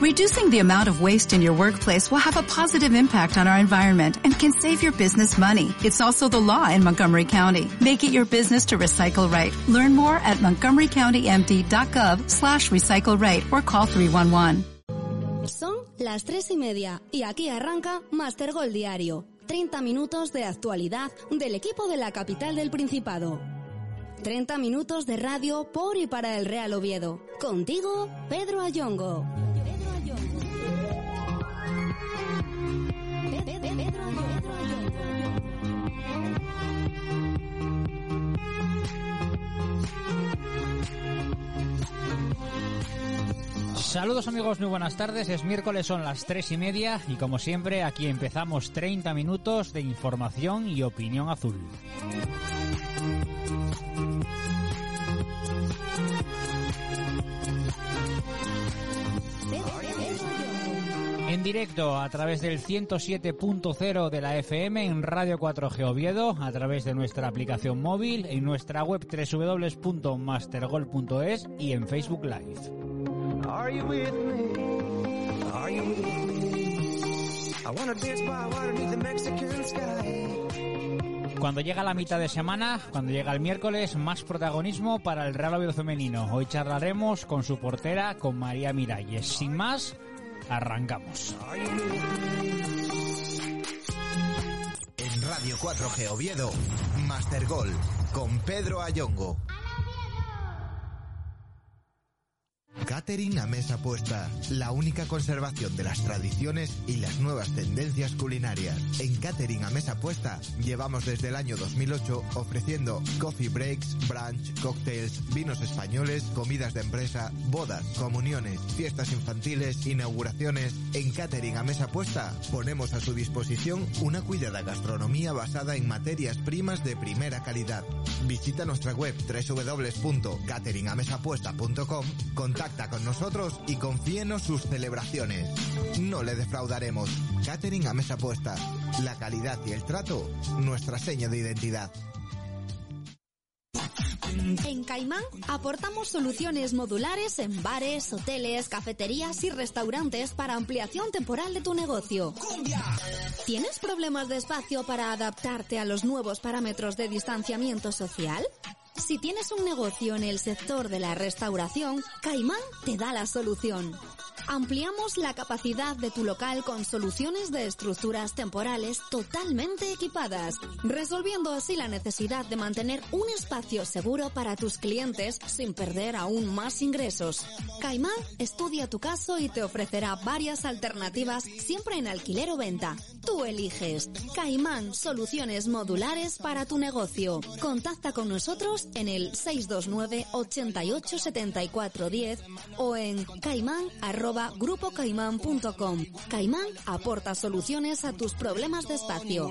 Reducing the amount of waste in your workplace will have a positive impact on our environment and can save your business money. It's also the law in Montgomery County. Make it your business to recycle right. Learn more at montgomerycountymd.gov slash recycle right or call 311. Son las tres y media y aquí arranca Master Gold Diario. 30 minutos de actualidad del equipo de la capital del Principado. 30 minutos de radio por y para el Real Oviedo. Contigo, Pedro Ayongo. Saludos amigos, muy buenas tardes. Es miércoles, son las tres y media y como siempre aquí empezamos 30 minutos de información y opinión azul. En directo a través del 107.0 de la FM en Radio 4G Oviedo, a través de nuestra aplicación móvil, en nuestra web www.mastergol.es y en Facebook Live. Cuando llega la mitad de semana, cuando llega el miércoles, más protagonismo para el Real Oviedo femenino. Hoy charlaremos con su portera, con María Miralles. Sin más, arrancamos. En Radio 4G Oviedo, Master Gol, con Pedro Ayongo. Catering a mesa puesta, la única conservación de las tradiciones y las nuevas tendencias culinarias. En Catering a mesa puesta llevamos desde el año 2008 ofreciendo coffee breaks, brunch, cocktails, vinos españoles, comidas de empresa, bodas, comuniones, fiestas infantiles, inauguraciones. En Catering a mesa puesta ponemos a su disposición una cuidada gastronomía basada en materias primas de primera calidad. Visita nuestra web www.cateringamesapuesta.com, contacta con nosotros y confíenos sus celebraciones. No le defraudaremos. Catering a mesa puesta. La calidad y el trato, nuestra seña de identidad. En Caimán aportamos soluciones modulares en bares, hoteles, cafeterías y restaurantes para ampliación temporal de tu negocio. ¿Tienes problemas de espacio para adaptarte a los nuevos parámetros de distanciamiento social? Si tienes un negocio en el sector de la restauración, Caimán te da la solución. Ampliamos la capacidad de tu local con soluciones de estructuras temporales totalmente equipadas, resolviendo así la necesidad de mantener un espacio seguro para tus clientes sin perder aún más ingresos. Caimán estudia tu caso y te ofrecerá varias alternativas siempre en alquiler o venta. Tú eliges. Caimán, soluciones modulares para tu negocio. Contacta con nosotros en el 629 88 74 10 o en caimán arroba grupocaimán.com. Caimán aporta soluciones a tus problemas de espacio.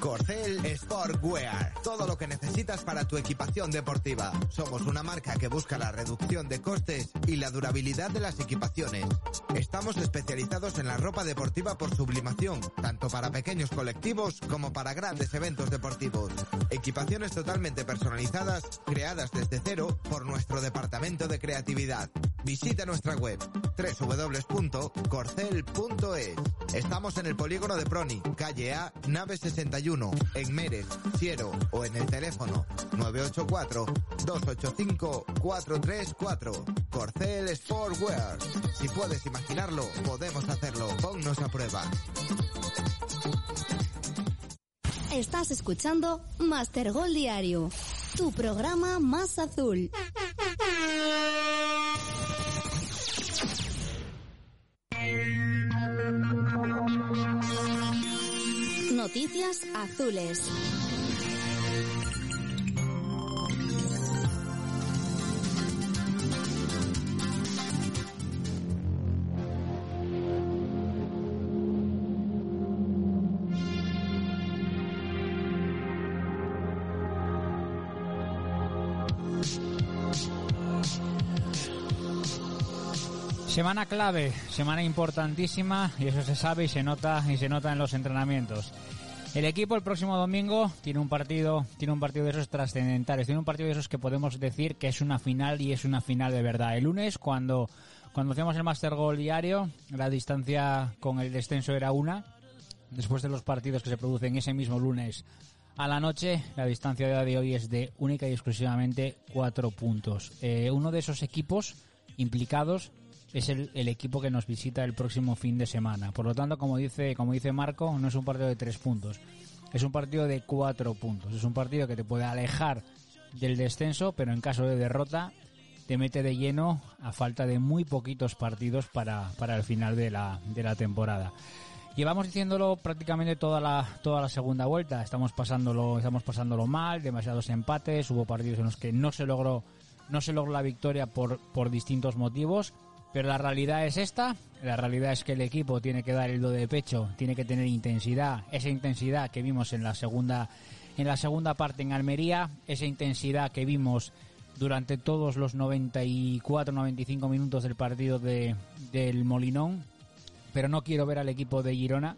Corcel Sportwear. Todo lo que necesitas para tu equipación deportiva. Somos una marca que busca la reducción de costes y la durabilidad de las equipaciones. Estamos especializados en la ropa deportiva por sublimación, tanto para pequeños colectivos como para grandes eventos deportivos. Equipaciones totalmente personalizadas, creadas desde cero por nuestro departamento de creatividad. Visita nuestra web www.corcel.es. Estamos en el polígono de Proni, calle A, nave 61, en Mérez, Ciero o en el teléfono 984-285-434. Corcel Sportwear. Si puedes imaginarlo, podemos hacerlo. Ponnos a prueba. Estás escuchando Master Gol Diario, tu programa más azul. Azules. Semana clave, semana importantísima y eso se sabe y se nota y se nota en los entrenamientos. El equipo el próximo domingo tiene un partido, tiene un partido de esos trascendentales, tiene un partido de esos que podemos decir que es una final y es una final de verdad. El lunes cuando cuando hacíamos el Master Goal diario, la distancia con el descenso era una. Después de los partidos que se producen ese mismo lunes a la noche, la distancia de hoy es de única y exclusivamente cuatro puntos. Eh, uno de esos equipos implicados es el, equipo que nos visita el próximo fin de semana. Por lo tanto, como dice, como dice Marco, no es un partido de tres puntos, es un partido de cuatro puntos. Es un partido que te puede alejar del descenso, pero en caso de derrota te mete de lleno a falta de muy poquitos partidos para, para el final de la, de la temporada. Llevamos diciéndolo prácticamente toda la, toda la segunda vuelta. Estamos pasándolo, estamos pasándolo mal, demasiados empates, hubo partidos en los que no se logró, no se logró la victoria por, por distintos motivos pero la realidad es esta, la realidad es que el equipo tiene que dar el do de pecho, tiene que tener intensidad, esa intensidad que vimos en la segunda en la segunda parte en Almería, esa intensidad que vimos durante todos los 94-95 minutos del partido de, del Molinón, pero no quiero ver al equipo de Girona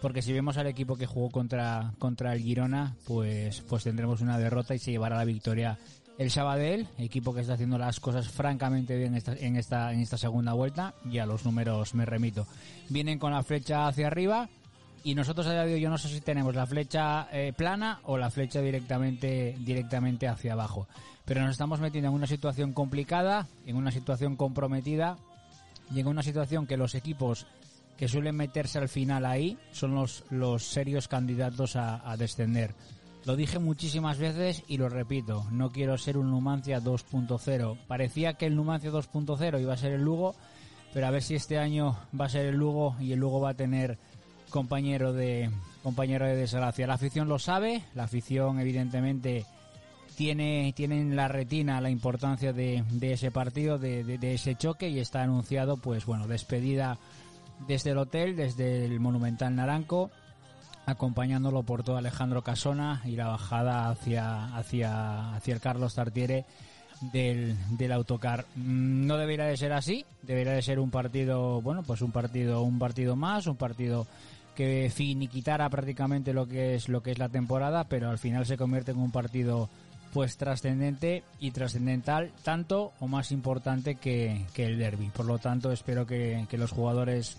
porque si vemos al equipo que jugó contra contra el Girona, pues pues tendremos una derrota y se llevará la victoria el Sabadell, equipo que está haciendo las cosas francamente bien en esta, en esta segunda vuelta, y a los números me remito. Vienen con la flecha hacia arriba y nosotros a día yo no sé si tenemos la flecha eh, plana o la flecha directamente, directamente hacia abajo. Pero nos estamos metiendo en una situación complicada, en una situación comprometida y en una situación que los equipos que suelen meterse al final ahí son los, los serios candidatos a, a descender. Lo dije muchísimas veces y lo repito, no quiero ser un Numancia 2.0. Parecía que el Numancia 2.0 iba a ser el Lugo, pero a ver si este año va a ser el Lugo y el Lugo va a tener compañero de compañero de desgracia. La afición lo sabe, la afición evidentemente tiene, tiene en la retina la importancia de, ese partido, de, de, ese choque y está anunciado pues bueno, despedida desde el hotel, desde el Monumental Naranco acompañándolo por todo Alejandro Casona y la bajada hacia, hacia, hacia el Carlos Tartiere del, del autocar. Mm, no debería de ser así, debería de ser un partido, bueno, pues un partido, un partido más, un partido que finiquitara prácticamente lo que es lo que es la temporada, pero al final se convierte en un partido pues trascendente y trascendental, tanto o más importante que, que el derby. Por lo tanto, espero que, que los jugadores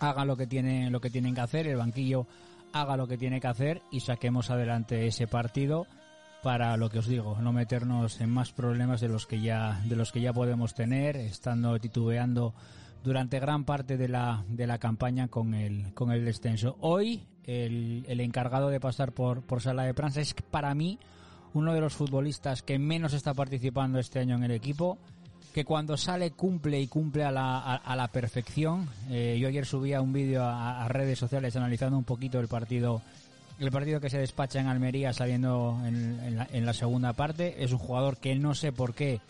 haga lo que tiene lo que tienen que hacer, el banquillo haga lo que tiene que hacer y saquemos adelante ese partido para lo que os digo, no meternos en más problemas de los que ya de los que ya podemos tener, estando titubeando durante gran parte de la de la campaña con el con el descenso. Hoy el, el encargado de pasar por por sala de prensa es para mí uno de los futbolistas que menos está participando este año en el equipo que cuando sale cumple y cumple a la, a, la perfección. Eh, yo ayer subía un vídeo a, a, redes sociales analizando un poquito el partido el partido que se despacha en Almería saliendo en, en, la, en la, segunda parte. Es un jugador que no sé por qué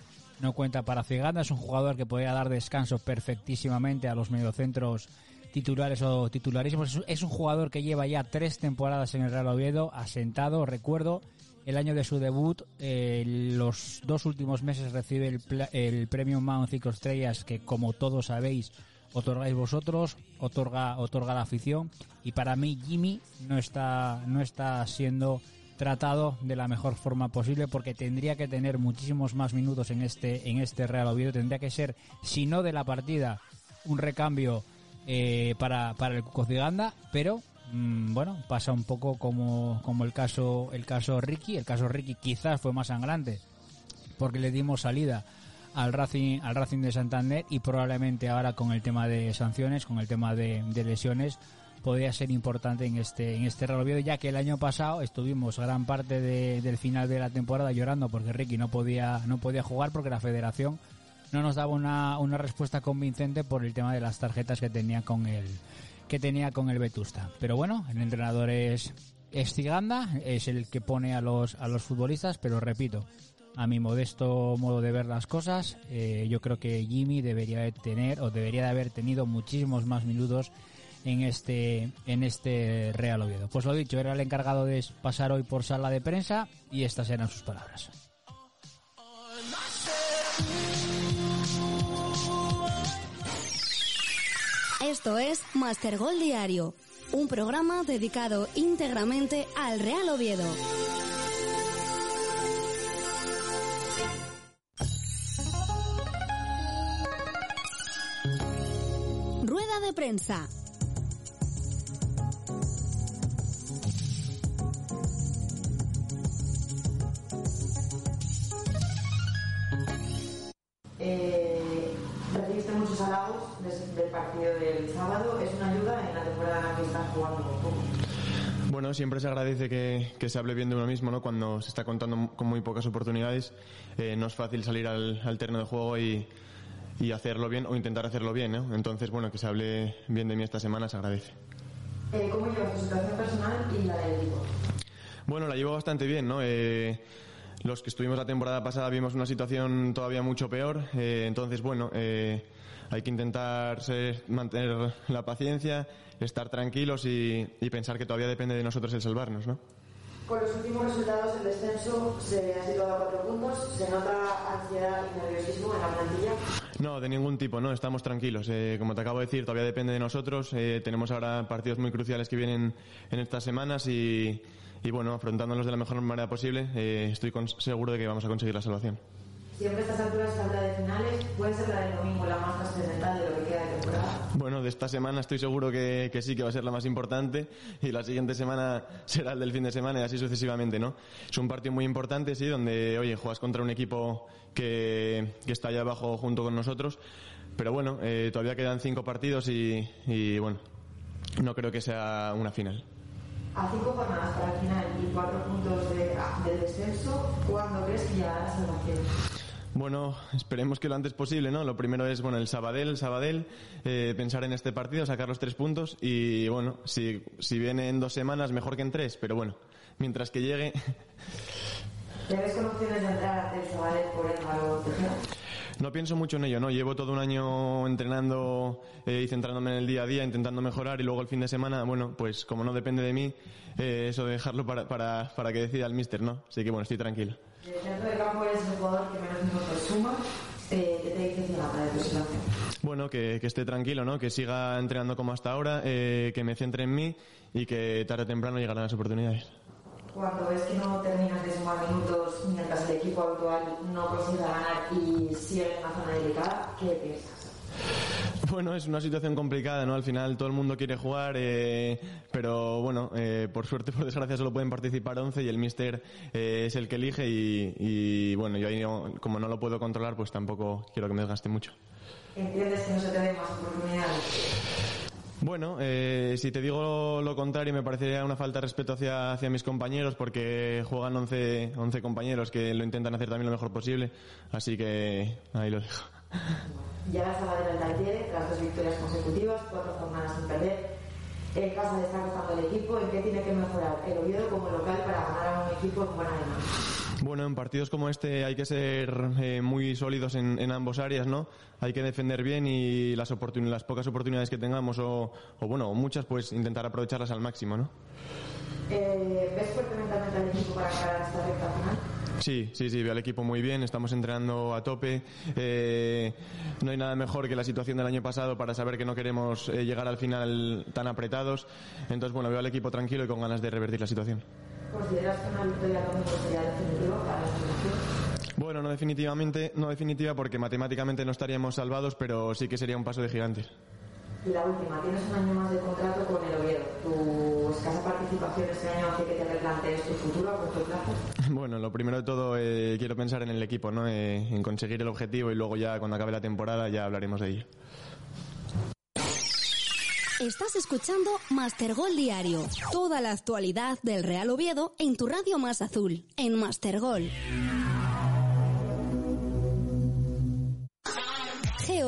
no cuenta para Ciganda, es un jugador que podría dar descanso perfectísimamente a los mediocentros titulares o titularísimos. Es un jugador que lleva ya tres temporadas en el Real Oviedo, asentado, recuerdo, el año de su debut. Eh, los dos últimos meses recibe el, el premio Mount 5 estrellas que, como todos sabéis, otorgáis vosotros, otorga, otorga la afición. Y para mí, Jimmy no está, no está siendo tratado de la mejor forma posible porque tendría que tener muchísimos más minutos en este, en este Real Oviedo. Tendría que ser, si no de la partida, un recambio eh, para, para el Cucociganda, pero Mm, bueno, pasa un poco como, como el caso el caso Ricky, el caso Ricky quizás fue más sangrante porque le dimos salida al Racing al Racing de Santander y probablemente ahora con el tema de sanciones, con el tema de, lesiones podría ser importante en este en este Real ya que el año pasado estuvimos gran parte de, del final de la temporada llorando porque Ricky no podía no podía jugar porque la Federación no nos daba una, una respuesta convincente por el tema de las tarjetas que tenía con el que tenía con el Vetusta. Pero bueno, el entrenador es, es Ciganda, es el que pone a los, a los futbolistas, pero repito, a mi modesto modo de ver las cosas, eh, yo creo que Jimmy debería de tener o debería de haber tenido muchísimos más minutos en este en este Real Oviedo. Pues lo dicho, era el encargado de pasar hoy por sala de prensa y estas eran sus palabras. Esto es Master Gol Diario, un programa dedicado íntegramente al Real Oviedo. Rueda de prensa. Del partido del sábado. ¿Es una ayuda en la temporada que estás jugando? Bueno, siempre se agradece que, que se hable bien de uno mismo, ¿no? Cuando se está contando con muy pocas oportunidades, eh, no es fácil salir al, al terreno de juego y, y hacerlo bien o intentar hacerlo bien, ¿no? Entonces, bueno, que se hable bien de mí esta semana se agradece. Eh, ¿Cómo llevas tu situación personal y la del equipo? Bueno, la llevo bastante bien, ¿no? Eh, los que estuvimos la temporada pasada vimos una situación todavía mucho peor, eh, entonces, bueno, eh, hay que intentar ser- mantener la paciencia, estar tranquilos y, y pensar que todavía depende de nosotros el salvarnos, ¿no? Con los últimos resultados, el descenso se ha situado a cuatro puntos. ¿Se nota ansiedad y nerviosismo en la plantilla? No, de ningún tipo, no, estamos tranquilos. Eh, como te acabo de decir, todavía depende de nosotros. Eh, tenemos ahora partidos muy cruciales que vienen en estas semanas y, y bueno, afrontándolos de la mejor manera posible, eh, estoy con- seguro de que vamos a conseguir la salvación. Siempre a estas alturas se habla de finales. ¿Puede ser la del domingo la más trascendental de lo que queda de temporada? Bueno, de esta semana estoy seguro que, que sí, que va a ser la más importante y la siguiente semana será el del fin de semana y así sucesivamente, ¿no? Es un partido muy importante, sí, donde, oye, juegas contra un equipo que, que está allá abajo junto con nosotros, pero bueno, eh, todavía quedan cinco partidos y, y, bueno, no creo que sea una final. A cinco jornadas para el final y cuatro puntos de- del descenso, ¿cuándo crees que llegará la salvación? Bueno, esperemos que lo antes posible, ¿no? Lo primero es, bueno, el Sabadell, el Sabadell, eh, pensar en este partido, sacar los tres puntos y, bueno, si, si viene en dos semanas, mejor que en tres, pero bueno, mientras que llegue, ¿Te ves con opciones de entrar el Sabadell por el valor no pienso mucho en ello, ¿no? Llevo todo un año entrenando eh, y centrándome en el día a día, intentando mejorar y luego el fin de semana, bueno, pues como no depende de mí, eh, eso de dejarlo para, para, para que decida el míster, ¿no? Así que bueno, estoy tranquilo. Desde dentro del campo eres el jugador que menos minutos suma. Eh, ¿Qué te dice de? Bueno, que, que esté tranquilo, ¿no? Que siga entrenando como hasta ahora, eh, que me centre en mí y que tarde o temprano llegarán las oportunidades. Cuando ves que no terminas de sumar minutos mientras el equipo habitual no consigue ganar y sigue en una zona delicada, ¿qué piensas? Bueno, es una situación complicada, ¿no? Al final todo el mundo quiere jugar, eh, pero bueno, eh, por suerte, por desgracia, solo pueden participar 11 y el míster eh, es el que elige y, y, bueno, yo ahí no- como no lo puedo controlar, pues tampoco quiero que me desgaste mucho. ¿Entiendes que no se te den más oportunidades? Bueno, eh, si te digo lo contrario, me parecería una falta de respeto hacia, hacia mis compañeros porque juegan 11, 11 compañeros que lo intentan hacer también lo mejor posible, así que ahí lo dejo. Llegas a la del Talleres tras dos victorias consecutivas, cuatro jornadas sin perder. El caso le está costando al equipo. ¿En qué tiene que mejorar el Oviedo como local para ganar a un equipo en buena dinámica? Bueno, en partidos como este hay que ser eh, muy sólidos en, en ambos áreas, ¿no? Hay que defender bien y las, pocas oportunidades que tengamos, o, o bueno, muchas, pues intentar aprovecharlas al máximo, ¿no? Eh, ¿Ves fuerte mentalmente al equipo para ganar esta recta final? Sí, sí, sí, veo al equipo muy bien, estamos entrenando a tope. eh, no hay nada mejor que la situación del año pasado para saber que no queremos eh, llegar al final tan apretados. Entonces, bueno, veo al equipo tranquilo y con ganas de revertir la situación. ¿Consideras que una victoria sería definitiva para la selección? Bueno, no definitivamente, no definitiva porque matemáticamente no estaríamos salvados, pero sí que sería un paso de gigantes. Y la última, tienes un año más de contrato con el Oviedo. ¿Tu escasa participación este año hace que te replantees tu futuro a corto plazo? Bueno, lo primero de todo eh, quiero pensar en el equipo, ¿no? Eh, en conseguir el objetivo y luego ya cuando acabe la temporada ya hablaremos de ello. Estás escuchando Master Gol Diario. Toda la actualidad del Real Oviedo en tu radio más azul, en Master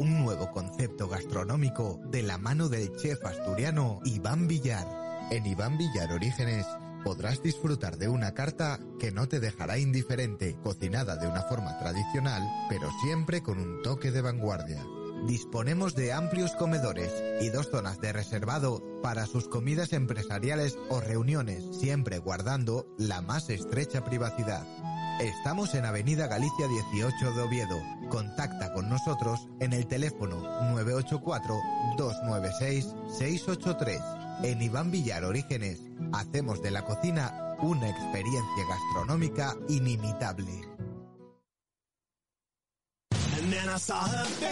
Un nuevo concepto gastronómico de la mano del chef asturiano Iván Villar. En Iván Villar Orígenes podrás disfrutar de una carta que no te dejará indiferente, cocinada de una forma tradicional, pero siempre con un toque de vanguardia. Disponemos de amplios comedores y dos zonas de reservado para sus comidas empresariales o reuniones, siempre guardando la más estrecha privacidad. Estamos en Avenida Galicia 18 de Oviedo. Contacta con nosotros en el teléfono 984-296-683. En Iván Villar Orígenes hacemos de la cocina una experiencia gastronómica inimitable.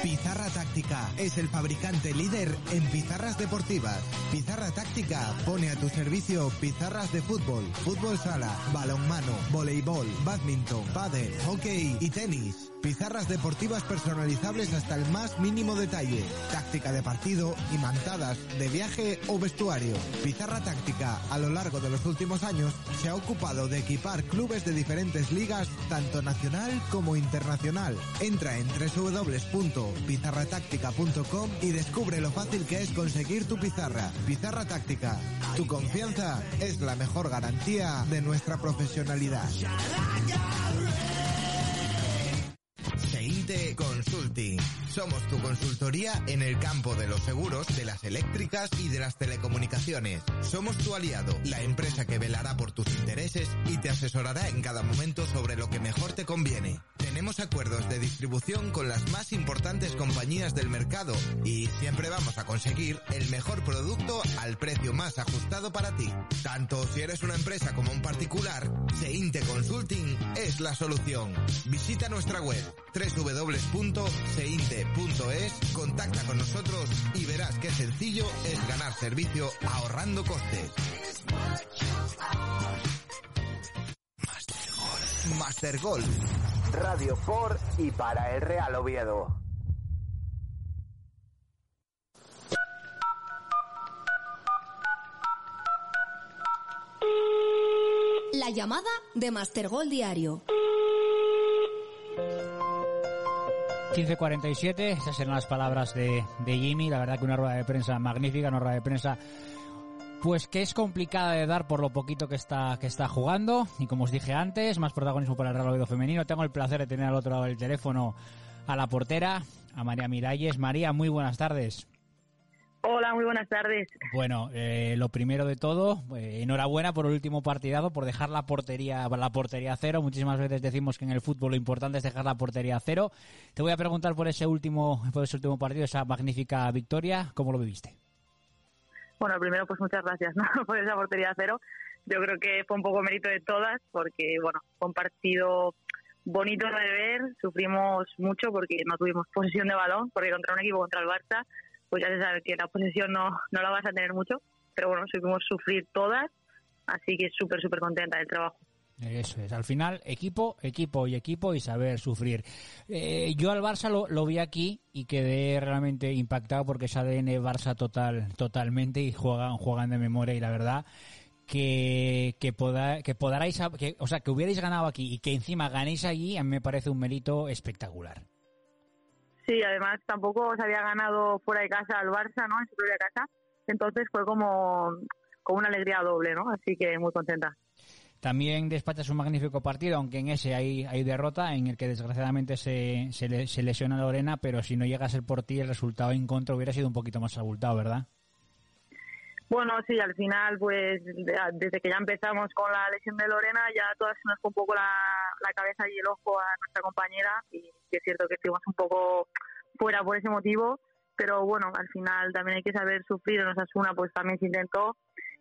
Pizarra Táctica es el fabricante líder en pizarras deportivas. Pizarra Táctica pone a tu servicio pizarras de fútbol, fútbol sala, balonmano, voleibol, badminton, pádel, hockey y tenis. Pizarras deportivas personalizables hasta el más mínimo detalle. Táctica de partido, imantadas, de viaje o vestuario. Pizarra Táctica, a lo largo de los últimos años, se ha ocupado de equipar clubes de diferentes ligas, tanto nacional como internacional. Entra en www.pizarratáctica.com y descubre lo fácil que es conseguir tu pizarra. Pizarra Táctica. Tu confianza es la mejor garantía de nuestra profesionalidad. Consulting. Somos tu consultoría en el campo de los seguros, de las eléctricas y de las telecomunicaciones. Somos tu aliado, la empresa que velará por tus intereses y te asesorará en cada momento sobre lo que mejor te conviene. Tenemos acuerdos de distribución con las más importantes compañías del mercado y siempre vamos a conseguir el mejor producto al precio más ajustado para ti. Tanto si eres una empresa como un particular, Seinte Consulting es la solución. Visita nuestra web www.seinte.es, contacta con nosotros y verás qué sencillo es ganar servicio ahorrando costes. Master Golf. Master. Radio por y para el Real Oviedo. La llamada de Mastergol Diario. 15.47, esas eran las palabras de, de Jimmy. La verdad que una rueda de prensa magnífica, una rueda de prensa pues que es complicada de dar por lo poquito que está que está jugando y como os dije antes, más protagonismo para el Real Oviedo femenino. Tengo el placer de tener al otro lado del teléfono a la portera, a María Miralles. María, muy buenas tardes. Hola, muy buenas tardes. Bueno, eh, lo primero de todo, eh, enhorabuena por el último partidado, por dejar la portería, la portería a cero. Muchísimas veces decimos que en el fútbol lo importante es dejar la portería a cero. Te voy a preguntar por ese último, por ese último partido, esa magnífica victoria. ¿Cómo lo viviste? Bueno, primero pues muchas gracias ¿no? por esa portería a cero. Yo creo que fue un poco mérito de todas porque, bueno, fue un partido bonito de ver, sufrimos mucho porque no tuvimos posesión de balón, porque contra un equipo contra el Barça pues ya se sabe que la posesión no, no la vas a tener mucho, pero bueno, supimos sufrir todas, así que súper, súper contenta del trabajo. Eso es, al final equipo, equipo y equipo y saber sufrir. Eh, yo al Barça lo, lo, vi aquí y quedé realmente impactado porque es ADN Barça total, totalmente y juegan, juegan de memoria y la verdad que, que, poda, que podarais, que, o sea, que hubierais ganado aquí y que encima ganéis allí, a mí me parece un mérito espectacular. Sí, además tampoco se había ganado fuera de casa al Barça, ¿no? En su propia casa. Entonces fue como, como una alegría doble, ¿no? Así que muy contenta. También despachas un magnífico partido, aunque en ese hay, hay derrota, en el que desgraciadamente se, se, se lesiona Lorena, pero si no llega a ser por ti, el resultado en contra hubiera sido un poquito más abultado, ¿verdad? Bueno, sí, al final, pues desde que ya empezamos con la lesión de Lorena, ya todas nos fue un poco la, la cabeza y el ojo a nuestra compañera, y es cierto que estuvimos un poco fuera por ese motivo, pero bueno, al final también hay que saber sufrir, en Osasuna pues también se intentó,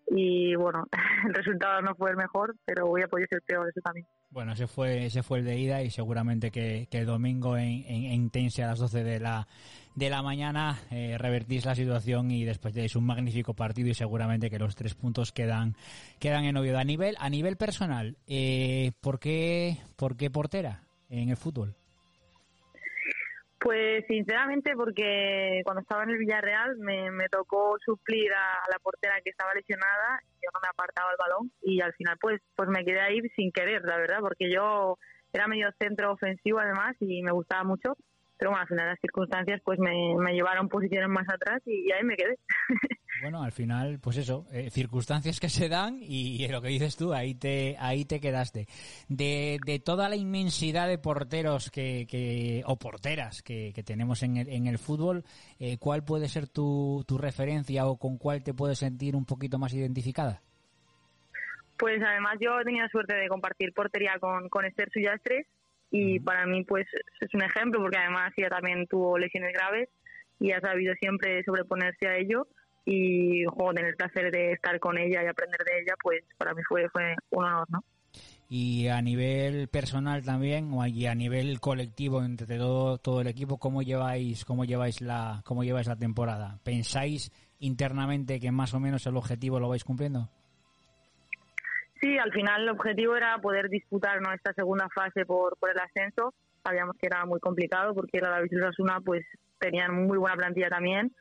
y bueno, el resultado no fue el mejor, pero ha podido ser peor eso también. Bueno, ese fue, ese fue el de ida y seguramente que, que el domingo en, en, en Tense a las 12 de la, de la mañana eh, revertís la situación y después tenéis un magnífico partido y seguramente que los tres puntos quedan, quedan en Oviedo. A nivel, a nivel personal, eh, ¿por, qué, ¿por qué portera en el fútbol? Pues sinceramente porque cuando estaba en el Villarreal me, tocó suplir a, la portera que estaba lesionada, yo no me apartaba el balón y al final pues pues me quedé ahí sin querer, la verdad, porque yo era medio centro ofensivo además y me gustaba mucho pero bueno, al final las circunstancias pues me, me llevaron posiciones más atrás y, y ahí me quedé. Bueno, al final, pues eso, eh, circunstancias que se dan y, y, lo que dices tú, ahí te, ahí te quedaste. De, de toda la inmensidad de porteros que, que o porteras que, que tenemos en el, en el fútbol, eh, ¿cuál puede ser tu, tu referencia o con cuál te puedes sentir un poquito más identificada? Pues además yo he tenido suerte de compartir portería con, con Esther Suyastres y para mí pues es un ejemplo porque además ella también tuvo lesiones graves y ha sabido siempre sobreponerse a ello. Y juego tener el placer de estar con ella y aprender de ella pues para mí fue fue un honor no y a nivel personal también o a nivel colectivo entre todo todo el equipo cómo lleváis cómo lleváis la cómo lleváis la temporada pensáis internamente que más o menos el objetivo lo vais cumpliendo Sí, al final el objetivo era poder disputar ¿no? esta segunda fase por, por el ascenso. Sabíamos que era muy complicado porque la David Osasuna pues tenían muy buena plantilla también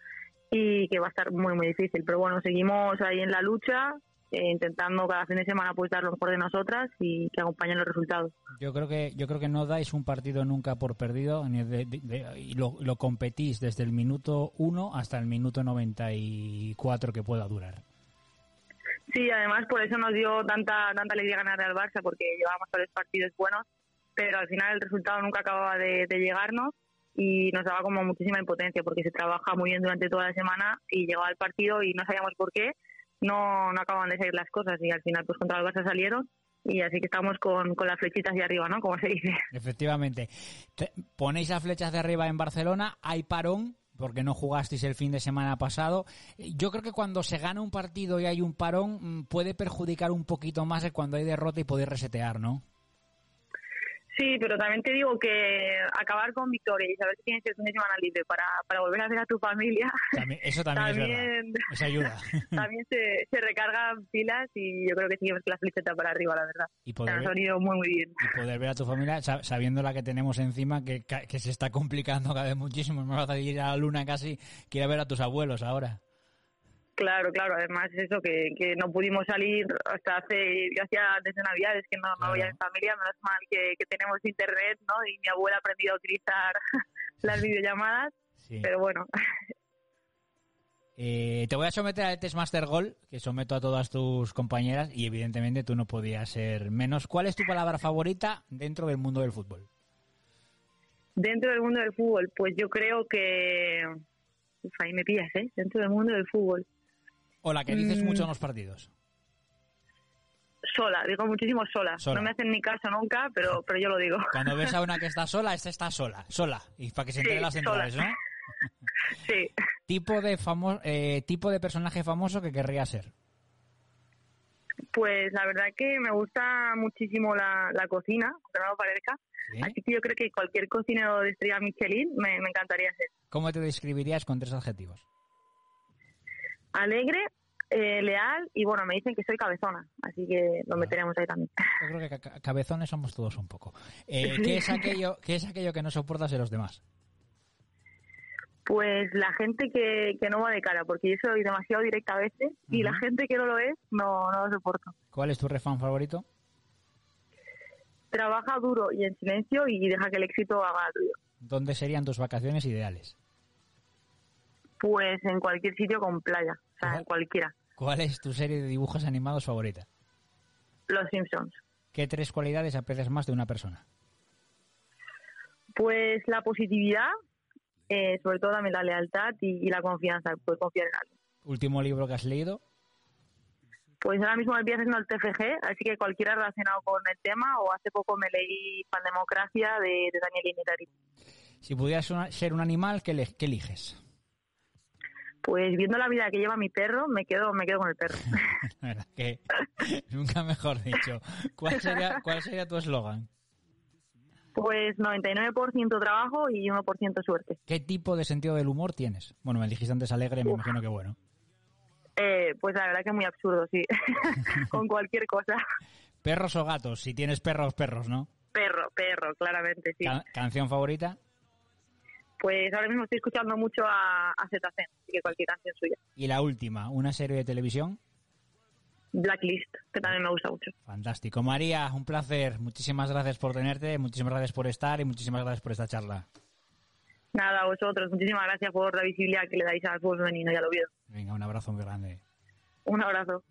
y que va a estar muy muy difícil. Pero bueno, seguimos ahí en la lucha, eh, intentando cada fin de semana pues dar lo mejor de nosotras y que acompañen los resultados. Yo creo que yo creo que no dais un partido nunca por perdido de, de, de, y lo, lo competís desde el minuto 1 hasta el minuto 94 que pueda durar. Sí, además por eso nos dio tanta tanta alegría ganar al Barça, porque llevábamos tres partidos buenos, pero al final el resultado nunca acababa de, de, llegarnos y nos daba como muchísima impotencia, porque se trabaja muy bien durante toda la semana y llegaba el partido y no sabíamos por qué, no, no acababan de salir las cosas y al final pues contra el Barça salieron y así que estamos con, con las flechitas de arriba, ¿no? Como se dice. Efectivamente. Ponéis las flechas de arriba en Barcelona, hay parón, porque no jugasteis el fin de semana pasado. Yo creo que cuando se gana un partido y hay un parón mm, puede perjudicar un poquito más de cuando hay derrota y poder resetear, ¿no? Sí, pero también te digo que acabar con victoria y saber que tienes el fin de semana libre para, para volver a ver a tu familia. También, eso también, también, es verdad. Eso ayuda. también se, se, recargan pilas y yo creo que seguimos la flecheta para arriba, la verdad. Y poder, nos ha ido muy, muy bien. Y poder ver a tu familia sabiendo la que tenemos encima, que, que se está complicando cada vez muchísimo. Me vas a ir a la luna casi, quiero ver a tus abuelos ahora. Claro, claro. Además, eso que, que no pudimos salir hasta hace, yo hacía desde Navidades que no, no claro. había en familia, menos mal que, que, tenemos internet, ¿no? Y mi abuela ha aprendido a utilizar las videollamadas, sí. pero bueno. Eh, te voy a someter al test Master Goal, que someto a todas tus compañeras, y evidentemente tú no podías ser menos. ¿Cuál es tu palabra favorita dentro del mundo del fútbol? Dentro del mundo del fútbol, pues yo creo que... Uf, ahí me pillas, ¿eh? Dentro del mundo del fútbol. ¿O la que dices mm. mucho en los partidos? Sola, digo muchísimo sola. sola. No me hacen ni caso nunca, pero, pero yo lo digo. Cuando ves a una que está sola, esta está sola, sola. Y para que se enteren sí, las centrales, ¿no? sí. ¿Tipo de, famo eh, ¿Tipo de personaje famoso que querría ser? Pues la verdad que me gusta muchísimo la, la cocina, aunque no lo parezca. ¿Sí? Así que yo creo que cualquier cocinero de estrella Michelin me, me encantaría ser. ¿Cómo te describirías con tres adjetivos? Alegre, eh, leal y bueno, me dicen que soy cabezona, así que lo meteremos ahí también. Yo creo que cabezones somos todos un poco. Eh, ¿qué, es aquello, ¿Qué es aquello que no soportas de los demás? Pues la gente que, que no va de cara, porque yo soy demasiado directa a veces uh -huh. y la gente que no lo es no, no lo soporto. ¿Cuál es tu refán favorito? Trabaja duro y en silencio y deja que el éxito haga tuyo. ¿Dónde serían tus vacaciones ideales? Pues en cualquier sitio con playa, o sea, en cualquiera. ¿Cuál es tu serie de dibujos animados favorita? Los Simpsons. ¿Qué tres cualidades aprecias más de una persona? Pues la positividad, eh, sobre todo también la lealtad y, y la confianza, poder confiar en alguien. ¿Último libro que has leído? Pues ahora mismo me haciendo el TFG, así que cualquiera relacionado con el tema, o hace poco me leí Pandemocracia de, de Daniel Inetari. Si pudieras ser un animal, ¿qué, ¿qué eliges? Pues viendo la vida que lleva mi perro, me quedo, me quedo con el perro. La verdad que nunca mejor dicho. ¿Cuál sería, cuál sería tu eslogan? Pues 99% trabajo y 1% suerte. ¿Qué tipo de sentido del humor tienes? Bueno, me dijiste antes alegre, me imagino que bueno. Eh, pues la verdad que muy absurdo, sí. con cualquier cosa. ¿Perros o gatos? Si tienes perros, perros, ¿no? Perro, perro, claramente, sí. Ca- ¿Canción favorita? Pues ahora mismo estoy escuchando mucho a, a ZC, así que cualquier canción suya. Y la última, una serie de televisión. Blacklist, que también me gusta mucho. Fantástico. María, un placer. Muchísimas gracias por tenerte, muchísimas gracias por estar y muchísimas gracias por esta charla. Nada, a vosotros, muchísimas gracias por la visibilidad que le dais al fútbol femenino, ya lo veo. Venga, un abrazo muy grande. Un abrazo.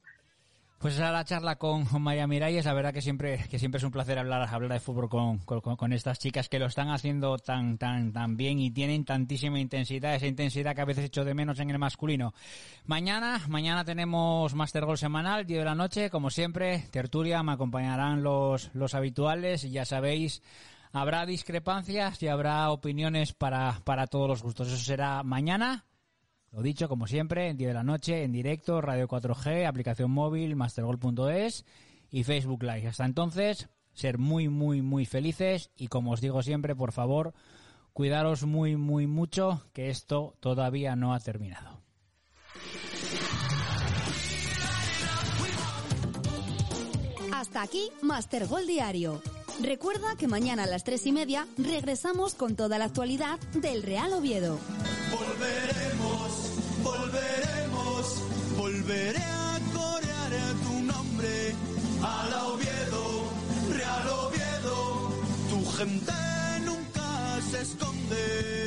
Pues esa la charla con con María Miralles. La verdad que siempre, que siempre es un placer hablar, hablar de fútbol con, con, con estas chicas que lo están haciendo tan, tan, tan bien y tienen tantísima intensidad, esa intensidad que a veces echo de menos en el masculino. Mañana, mañana tenemos Master Gol semanal, 10 de la noche, como siempre, tertulia, me acompañarán los, los habituales y ya sabéis, habrá discrepancias y habrá opiniones para, para todos los gustos. Eso será mañana. Lo dicho, como siempre, en 10 de la noche, en directo, Radio 4G, aplicación móvil, mastergol.es y Facebook Live. Hasta entonces, ser muy, muy, muy felices y como os digo siempre, por favor, cuidaros muy, muy mucho, que esto todavía no ha terminado. Hasta aquí Master Gol Diario. Recuerda que mañana a las tres y media regresamos con toda la actualidad del Real Oviedo. Volveremos, volveré a corear tu nombre. Al Oviedo, Real Oviedo, tu gente nunca se esconde.